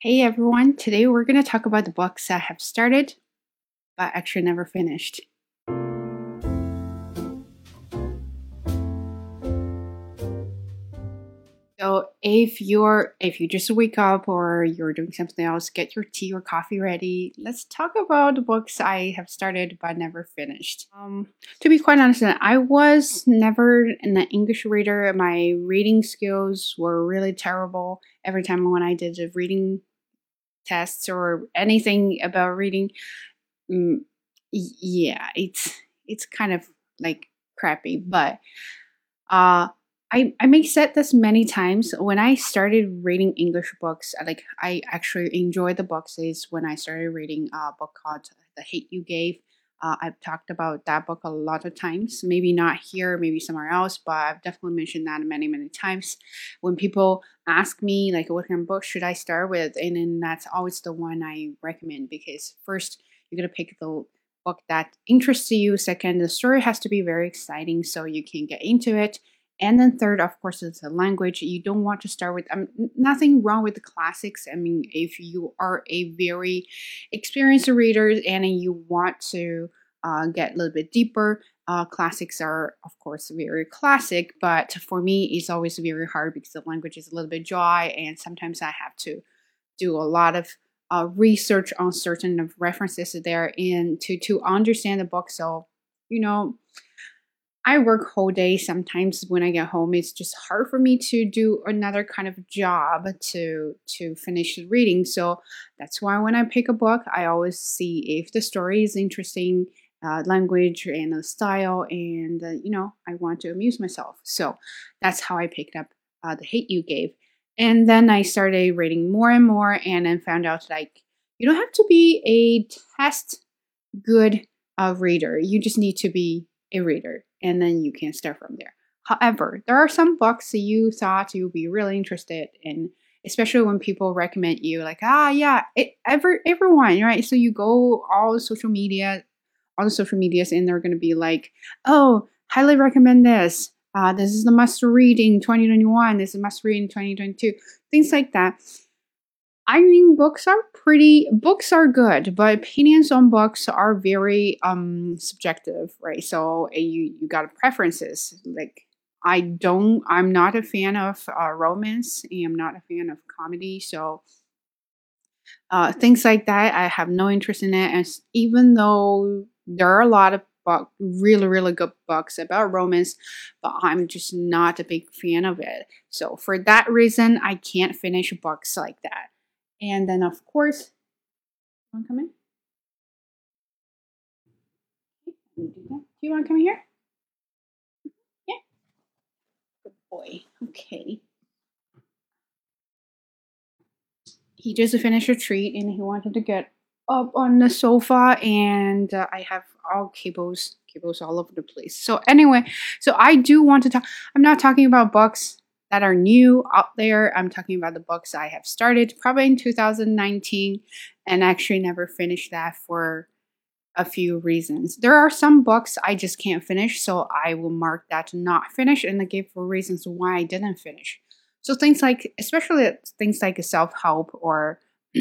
Hey everyone, today we're going to talk about the books I have started but actually never finished. So if you're if you just wake up or you're doing something else, get your tea or coffee ready. Let's talk about the books I have started but never finished. Um, to be quite honest, I was never an English reader. My reading skills were really terrible. Every time when I did a reading tests or anything about reading, mm, yeah, it's it's kind of like crappy. But uh I, I may said this many times when I started reading English books. Like I actually enjoy the books is when I started reading a book called "The Hate You Gave." Uh, I've talked about that book a lot of times. Maybe not here, maybe somewhere else, but I've definitely mentioned that many, many times. When people ask me like, "What kind of book should I start with?" and then that's always the one I recommend because first you're gonna pick the book that interests you. Second, the story has to be very exciting so you can get into it and then third, of course, is the language. You don't want to start with um, nothing wrong with the classics. I mean, if you are a very experienced reader and you want to uh, get a little bit deeper, uh, classics are, of course, very classic. But for me, it's always very hard because the language is a little bit dry, and sometimes I have to do a lot of uh, research on certain references there and to to understand the book. So, you know I work whole day. Sometimes when I get home, it's just hard for me to do another kind of job to to finish the reading. So that's why when I pick a book, I always see if the story is interesting, uh, language and style, and uh, you know I want to amuse myself. So that's how I picked up uh, the Hate You Gave, and then I started reading more and more, and then found out like you don't have to be a test good reader. You just need to be a reader and then you can start from there. However, there are some books that you thought you'd be really interested in, especially when people recommend you, like, ah, yeah, it, every, everyone, right? So you go all social media, all the social medias, and they're going to be like, oh, highly recommend this. Uh, this is the must read in 2021. This is must read in 2022. Things like that. I mean, books are pretty. Books are good, but opinions on books are very um subjective, right? So uh, you you got preferences. Like I don't. I'm not a fan of uh, romance. I'm not a fan of comedy. So uh, things like that, I have no interest in it. And even though there are a lot of book, really really good books about romance, but I'm just not a big fan of it. So for that reason, I can't finish books like that. And then, of course, you want to come in? do you want to come here? Yeah. Good boy. Okay. He just finished a treat and he wanted to get up on the sofa and uh, I have all cables cables all over the place. So anyway, so I do want to talk I'm not talking about books that are new out there. I'm talking about the books I have started probably in 2019 and actually never finished that for a few reasons. There are some books I just can't finish, so I will mark that not finished and I give for reasons why I didn't finish. So things like, especially things like self help or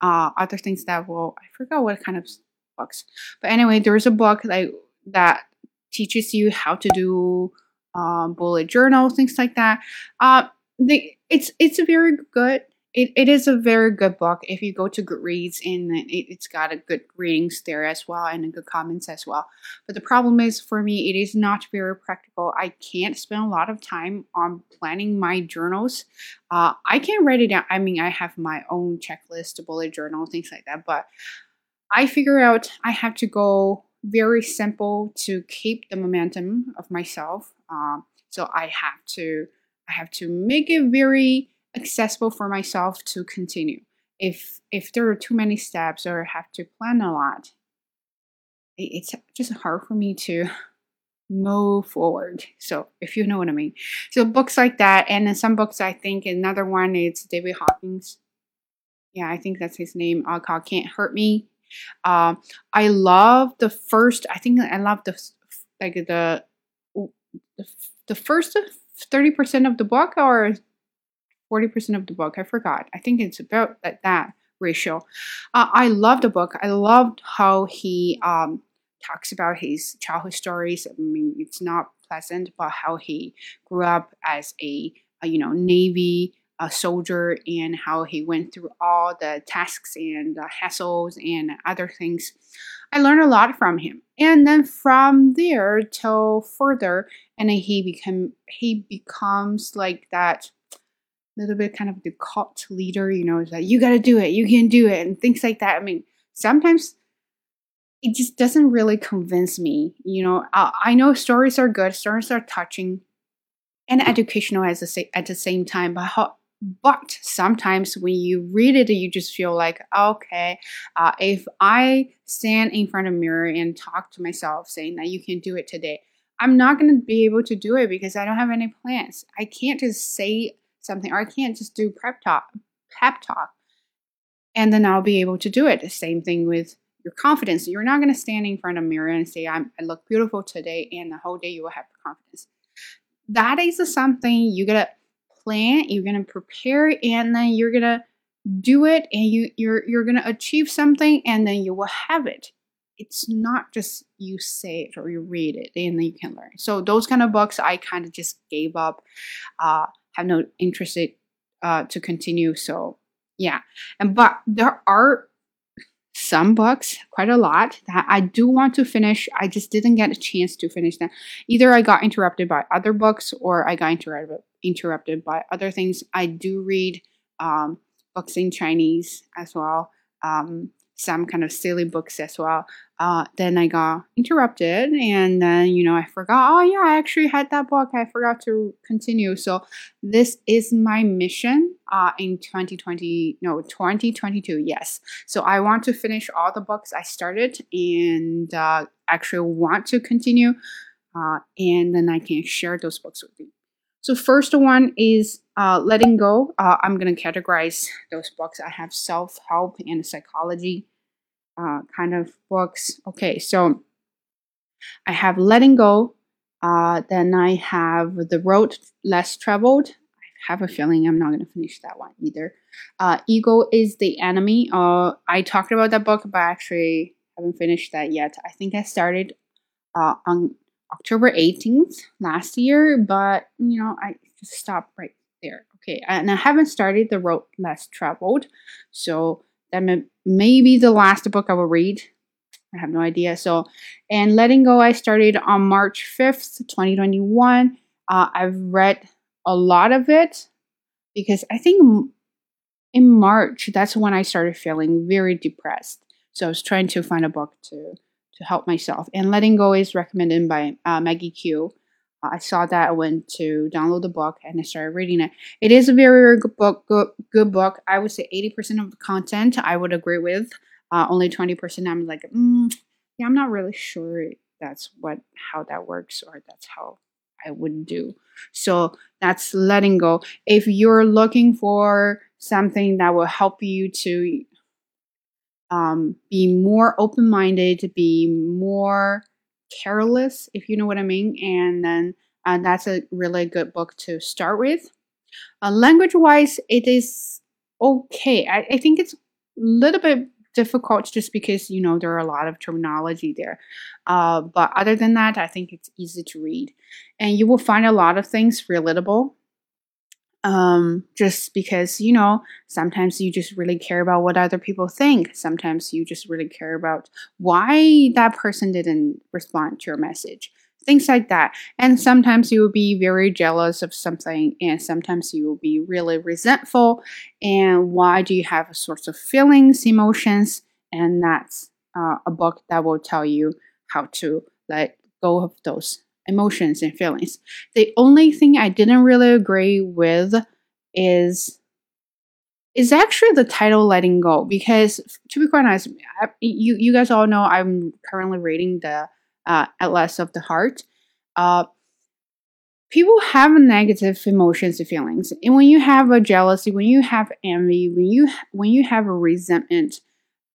uh, other things that will, I forgot what kind of books. But anyway, there's a book that, that teaches you how to do um, bullet journal, things like that. Uh, the, it's it's a very good. It, it is a very good book if you go to Goodreads and it, it's got a good ratings there as well and a good comments as well. But the problem is for me, it is not very practical. I can't spend a lot of time on planning my journals. Uh, I can write it down. I mean, I have my own checklist, bullet journal, things like that. But I figure out I have to go very simple to keep the momentum of myself. Um, so I have to I have to make it very accessible for myself to continue. If if there are too many steps or have to plan a lot, it's just hard for me to move forward. So if you know what I mean. So books like that, and some books I think another one is David Hawkins. Yeah, I think that's his name. Uh, called Can't Hurt Me. Um, I love the first. I think I love the like the the, first thirty percent of the book, or 40% of the book. I forgot. I think it's about that, that ratio. Uh, I love the book. I loved how he um, talks about his childhood stories. I mean, it's not pleasant, but how he grew up as a, a you know Navy a soldier and how he went through all the tasks and the hassles and other things. I learned a lot from him, and then from there till further, and then he become he becomes like that little bit kind of the cult leader, you know, is that you got to do it, you can do it, and things like that. I mean, sometimes it just doesn't really convince me. You know, I, I know stories are good, stories are touching and educational at the, at the same time, but how, but sometimes when you read it, you just feel like, okay, uh, if I stand in front of a mirror and talk to myself saying that you can do it today, I'm not going to be able to do it because I don't have any plans. I can't just say something or I can't just do prep talk, pep talk, and then I'll be able to do it. The same thing with your confidence. You're not going to stand in front of a mirror and say, i look beautiful today, and the whole day you will have confidence. That is something you got to plan, you're going to prepare, and then you're going to do it, and you, you're, you're going to achieve something, and then you will have it. It's not just you say it or you read it, and then you can learn. So those kind of books, I kind of just gave up, uh, have no interest uh, to continue. So yeah, and but there are some books, quite a lot, that I do want to finish. I just didn't get a chance to finish them. Either I got interrupted by other books or I got interrupted interrupted by other things. I do read um, books in Chinese as well. Um, some kind of silly books as well. Uh, then I got interrupted, and then you know I forgot. Oh yeah, I actually had that book. I forgot to continue. So this is my mission uh, in 2020. No, 2022. Yes. So I want to finish all the books I started, and uh, actually want to continue, uh, and then I can share those books with you. So first one is uh, letting go. Uh, I'm gonna categorize those books. I have self help and psychology uh, kind of books. Okay, so I have letting go. Uh, then I have the road less traveled. I have a feeling I'm not gonna finish that one either. Uh, Ego is the enemy. Uh, I talked about that book, but I actually haven't finished that yet. I think I started on October 18th last year, but you know, I just stopped right there. Okay, and I haven't started The Road Less Traveled, so that may, may be the last book I will read. I have no idea. So, and Letting Go, I started on March 5th, 2021. Uh, I've read a lot of it because I think in March, that's when I started feeling very depressed. So I was trying to find a book to to help myself. And Letting Go is recommended by uh, Maggie Q. Uh, I saw that I went to download the book and I started reading it. It is a very, very good book. Good, good book. I would say 80% of the content I would agree with. Uh, only 20% I'm like, mm, yeah, I'm not really sure that's what how that works or that's how I would do. So that's letting go. If you're looking for something that will help you to um, be more open minded, to be more careless, if you know what I mean. And then uh, that's a really good book to start with. Uh, language wise, it is okay. I, I think it's a little bit difficult just because you know there are a lot of terminology there uh, but other than that i think it's easy to read and you will find a lot of things relatable um, just because you know sometimes you just really care about what other people think. Sometimes you just really care about why that person didn't respond to your message. Things like that. And sometimes you will be very jealous of something and sometimes you will be really resentful. And why do you have sorts of feelings emotions? And that's uh, a book that will tell you how to let go of those emotions and feelings. The only thing I didn't really agree with is is actually the title letting go because to be quite honest I, you you guys all know i'm currently reading the uh, atlas of the heart uh, people have negative emotions and feelings and when you have a jealousy when you have envy when you when you have a resentment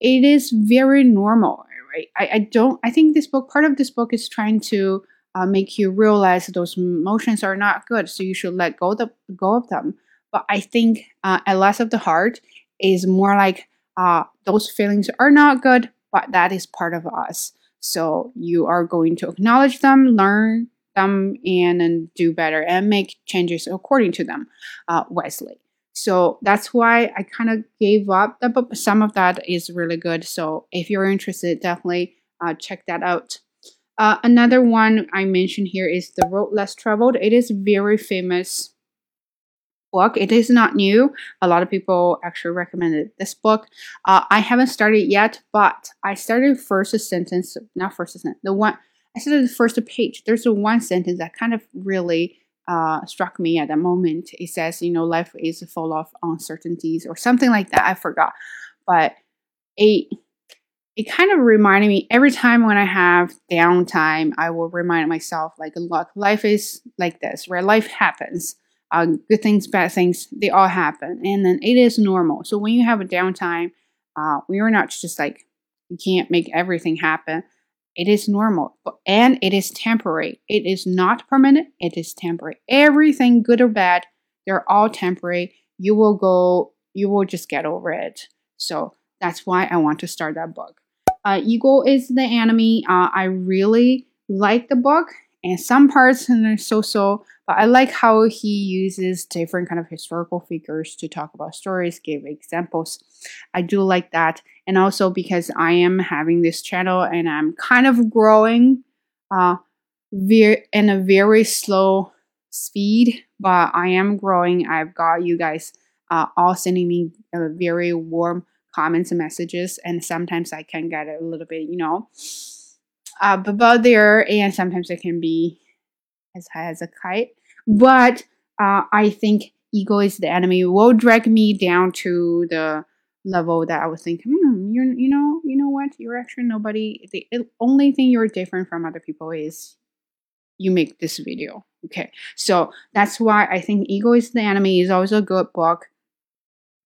it is very normal right I, I don't i think this book part of this book is trying to uh, make you realize those emotions are not good. So you should let go, the, go of them. But I think uh, Atlas of the Heart is more like uh, those feelings are not good, but that is part of us. So you are going to acknowledge them, learn them, and, and do better and make changes according to them uh, wisely. So that's why I kind of gave up but some of that is really good. So if you're interested, definitely uh, check that out. Uh, another one I mentioned here is The Road Less Traveled. It is very famous book. It is not new. A lot of people actually recommended this book. Uh, I haven't started yet, but I started first sentence, not first sentence, the one, I started the first page. There's a one sentence that kind of really uh, struck me at that moment. It says, you know, life is full of uncertainties or something like that. I forgot. But it it kind of reminded me every time when I have downtime, I will remind myself, like, look, life is like this, where life happens. Uh, good things, bad things, they all happen. And then it is normal. So when you have a downtime, uh, we are not just like, you can't make everything happen. It is normal and it is temporary. It is not permanent, it is temporary. Everything, good or bad, they're all temporary. You will go, you will just get over it. So that's why I want to start that book. Uh, Ego is the enemy. Uh, I really like the book, and some parts are so-so, but I like how he uses different kind of historical figures to talk about stories, give examples. I do like that, and also because I am having this channel and I'm kind of growing, uh, very in a very slow speed, but I am growing. I've got you guys uh, all sending me a very warm comments and messages and sometimes i can get a little bit you know uh, above there and sometimes it can be as high as a kite. But uh, i think ego is the enemy. Will drag me down to the level that i was thinking hmm, you're you know you know what? You're actually nobody. The only thing you're different from other people is you make this video. Okay. So that's why i think ego is the enemy. Is always a good book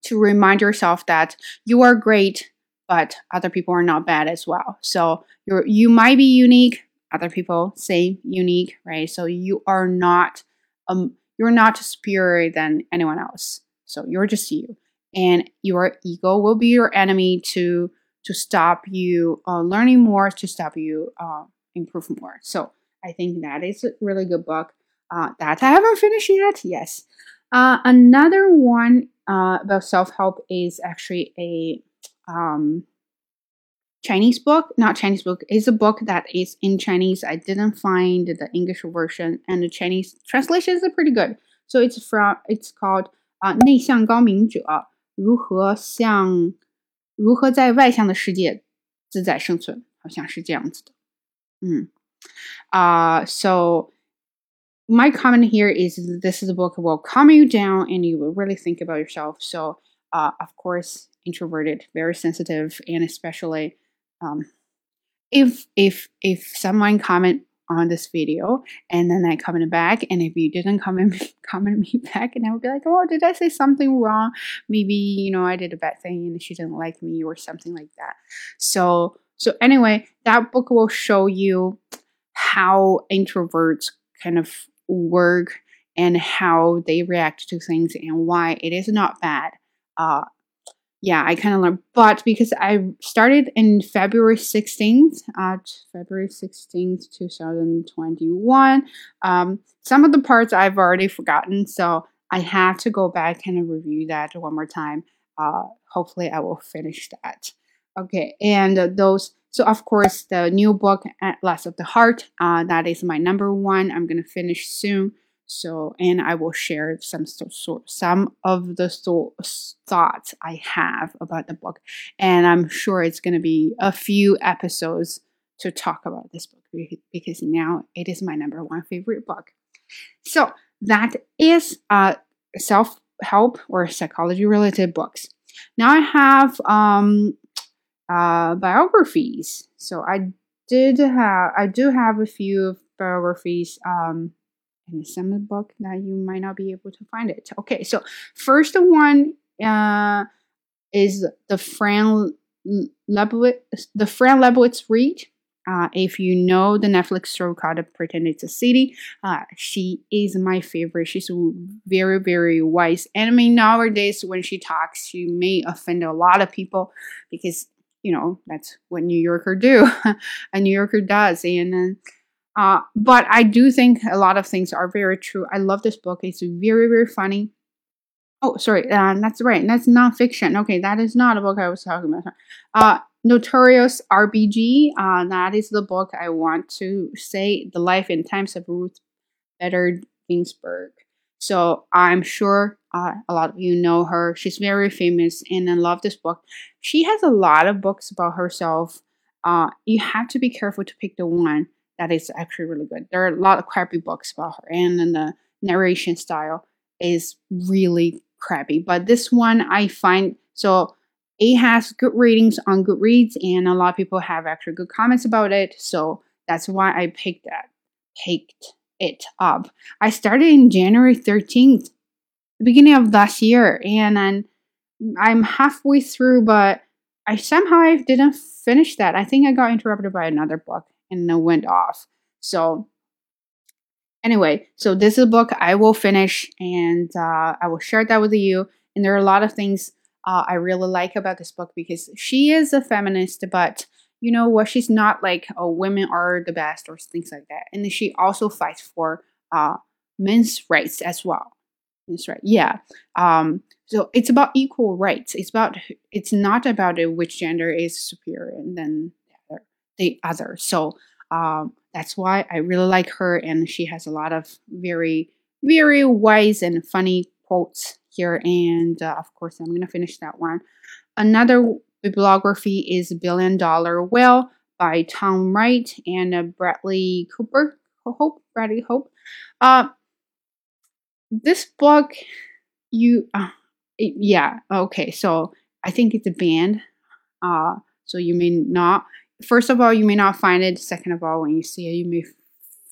to remind yourself that you are great, but other people are not bad as well. So you're you might be unique, other people say unique, right? So you are not um you're not superior than anyone else. So you're just you, and your ego will be your enemy to to stop you uh, learning more, to stop you uh, improve more. So I think that is a really good book. Uh, that I haven't finished yet. Yes. Uh, another one uh, about self help is actually a um, Chinese book, not Chinese book, is a book that is in Chinese. I didn't find the English version, and the Chinese translations are pretty good. So it's from it's called 啊、uh, 内向高明者如何向如何在外向的世界自在生存，好像是这样子的。嗯，啊、uh,，so my comment here is this is a book that will calm you down and you will really think about yourself. So, uh, of course, introverted, very sensitive, and especially um, if if if someone comment on this video and then I comment back, and if you didn't comment comment me back, and I would be like, oh, did I say something wrong? Maybe you know I did a bad thing and she didn't like me or something like that. So so anyway, that book will show you how introverts kind of work and how they react to things and why it is not bad. Uh, yeah, I kind of learned, but because I started in February 16th, at February 16th, 2021, um, some of the parts I've already forgotten, so I have to go back and review that one more time. Uh, hopefully, I will finish that. Okay, and uh, those so of course, the new book, Atlas of the Heart, uh, that is my number one. I'm gonna finish soon. So, and I will share some so, some of the so, thoughts I have about the book, and I'm sure it's gonna be a few episodes to talk about this book because now it is my number one favorite book. So that is uh, self help or psychology related books. Now I have um, uh, biographies. So I did have, I do have a few biographies um, in the summer book that you might not be able to find it. Okay, so first one uh, is the Fran Lebowitz, the Fran Lebowitz read. Uh, if you know the Netflix show called Pretend It's a City, uh, she is my favorite. She's very, very wise. And I mean, nowadays when she talks, she may offend a lot of people because, you know, that's what New Yorker do. a New Yorker does. And uh, but I do think a lot of things are very true. I love this book. It's very, very funny. Oh, sorry. Uh, that's right. That's nonfiction. Okay, that is not a book I was talking about. Uh, Notorious RBG. Uh, that is the book I want to say the life and times of Ruth Bader Ginsburg. So I'm sure uh, a lot of you know her. She's very famous, and I love this book. She has a lot of books about herself. Uh, you have to be careful to pick the one that is actually really good. There are a lot of crappy books about her, and then the narration style is really crappy. But this one I find so it has good ratings on Goodreads, and a lot of people have actually good comments about it. So that's why I picked that, picked it up. I started in January 13th, the beginning of last year, and then I'm halfway through, but I somehow I didn't finish that. I think I got interrupted by another book and it went off. So anyway, so this is a book I will finish and uh, I will share that with you. And there are a lot of things uh, I really like about this book because she is a feminist, but you know what? She's not like oh, women are the best or things like that. And she also fights for uh, men's rights as well. Men's right, yeah. Um, so it's about equal rights. It's about it's not about which gender is superior than the other. The other. So um, that's why I really like her, and she has a lot of very very wise and funny quotes here. And uh, of course, I'm going to finish that one. Another bibliography is Billion Dollar Whale by Tom Wright and uh, Bradley Cooper. Hope, Bradley Hope. Uh, this book, you, uh, it, yeah, okay. So I think it's a band. Uh, so you may not, first of all, you may not find it. Second of all, when you see it, you may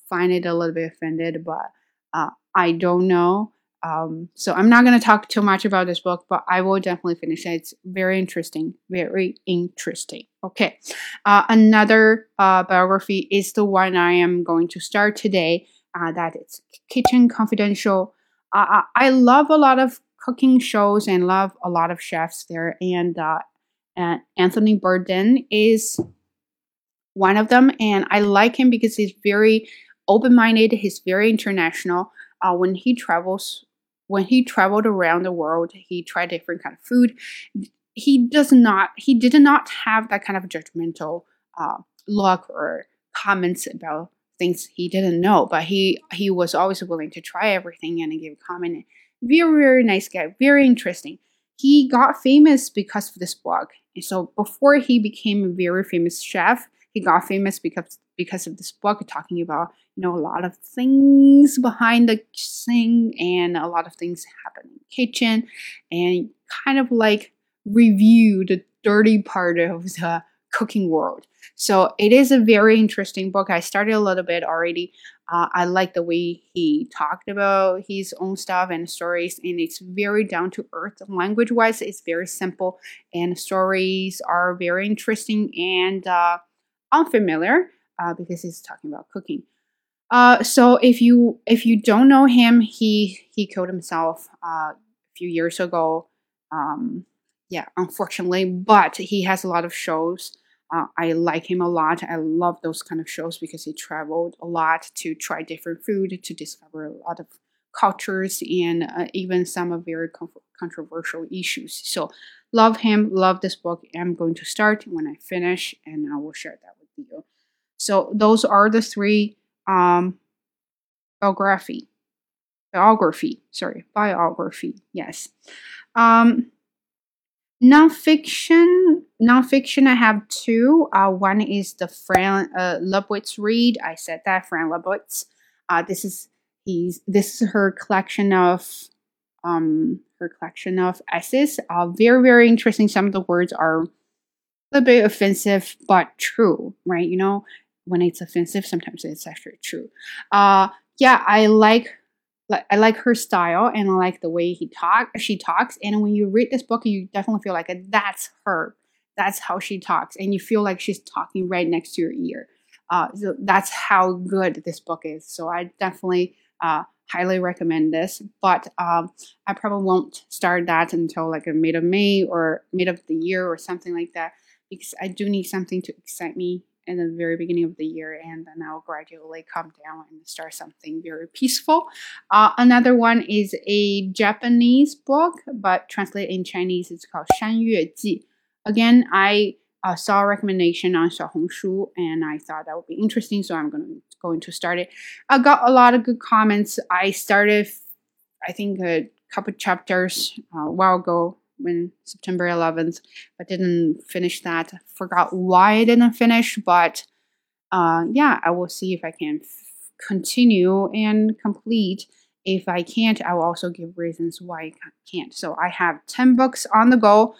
find it a little bit offended, but uh, I don't know. Um, so I'm not going to talk too much about this book, but I will definitely finish it. It's very interesting, very interesting. Okay, uh, another uh, biography is the one I am going to start today. Uh, that is Kitchen Confidential. I love a lot of cooking shows and love a lot of chefs there, and uh, Anthony Bourdain is one of them, and I like him because he's very open-minded. He's very international. Uh, when he travels when he traveled around the world, he tried different kind of food. He does not, he did not have that kind of judgmental uh, look or comments about things he didn't know, but he he was always willing to try everything and give a comment. Very very nice guy, very interesting. He got famous because of this blog. And so before he became a very famous chef, he got famous because because of this book talking about you know a lot of things behind the sink and a lot of things happen in the kitchen and kind of like review the dirty part of the cooking world so it is a very interesting book i started a little bit already uh, i like the way he talked about his own stuff and stories and it's very down to earth language wise it's very simple and stories are very interesting and uh, unfamiliar uh, because he's talking about cooking. Uh, so if you if you don't know him, he he killed himself uh, a few years ago. Um, yeah, unfortunately, but he has a lot of shows. Uh, I like him a lot. I love those kind of shows because he traveled a lot to try different food, to discover a lot of cultures, and uh, even some of very controversial issues. So, love him. Love this book. I'm going to start when I finish, and I will share that with you. So those are the three um, biography, biography. Sorry, biography. Yes. Um, nonfiction. Nonfiction. I have two. Uh, one is the Fran uh, read. I said that Fran Lebowitz. Uh, this is he's this is her collection of um her collection of essays. Uh, very very interesting. Some of the words are a little bit offensive, but true, right? You know, when it's offensive, sometimes it's actually true. Uh, yeah, I like I like her style and I like the way he talk she talks. And when you read this book, you definitely feel like that's her. That's how she talks, and you feel like she's talking right next to your ear. Uh, so that's how good this book is. So I definitely uh, highly recommend this. But um, I probably won't start that until like a mid of May or mid of the year or something like that because I do need something to excite me in the very beginning of the year, and then I'll gradually calm down and start something very peaceful. Uh, another one is a Japanese book, but translated in Chinese, it's called Shan Yue Ji. Again, I uh, saw a recommendation on Xiaohongshu, and I thought that would be interesting, so I'm going to going to start it. I got a lot of good comments. I started, I think, a couple chapters uh, a while ago when September 11th, but didn't finish that. Forgot why I didn't finish, but uh, yeah, I will see if I can f- continue and complete. If I can't, I will also give reasons why I can't. So I have 10 books on the go.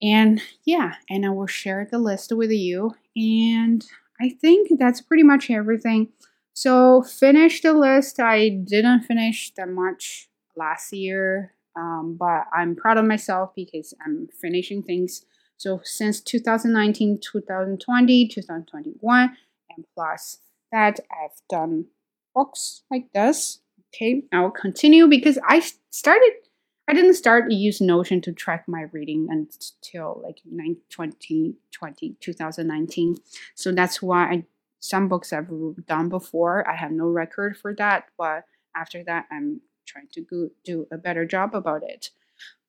And yeah, and I will share the list with you. And I think that's pretty much everything. So finish the list. I didn't finish that much last year um, but I'm proud of myself because I'm finishing things. So since 2019, 2020, 2021, and plus that, I've done books like this. Okay, I will continue because I started. I didn't start to use Notion to track my reading until like 2020, 2019. So that's why I, some books I've done before. I have no record for that, but after that, I'm trying to go, do a better job about it.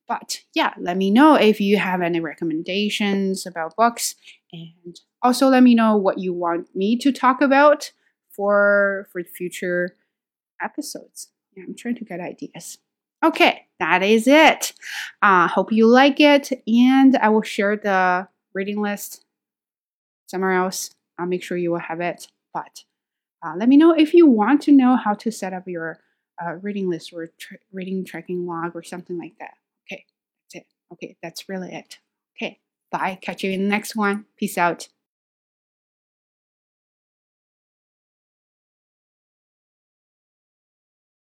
But yeah, let me know if you have any recommendations about books, and also let me know what you want me to talk about for for future episodes. Yeah, I'm trying to get ideas. Okay, that is it. Uh, hope you like it, and I will share the reading list somewhere else. I'll make sure you will have it. But uh, let me know if you want to know how to set up your uh, reading list or tra- reading tracking log or something like that. Okay, that's it. Okay, that's really it. Okay, bye. Catch you in the next one. Peace out.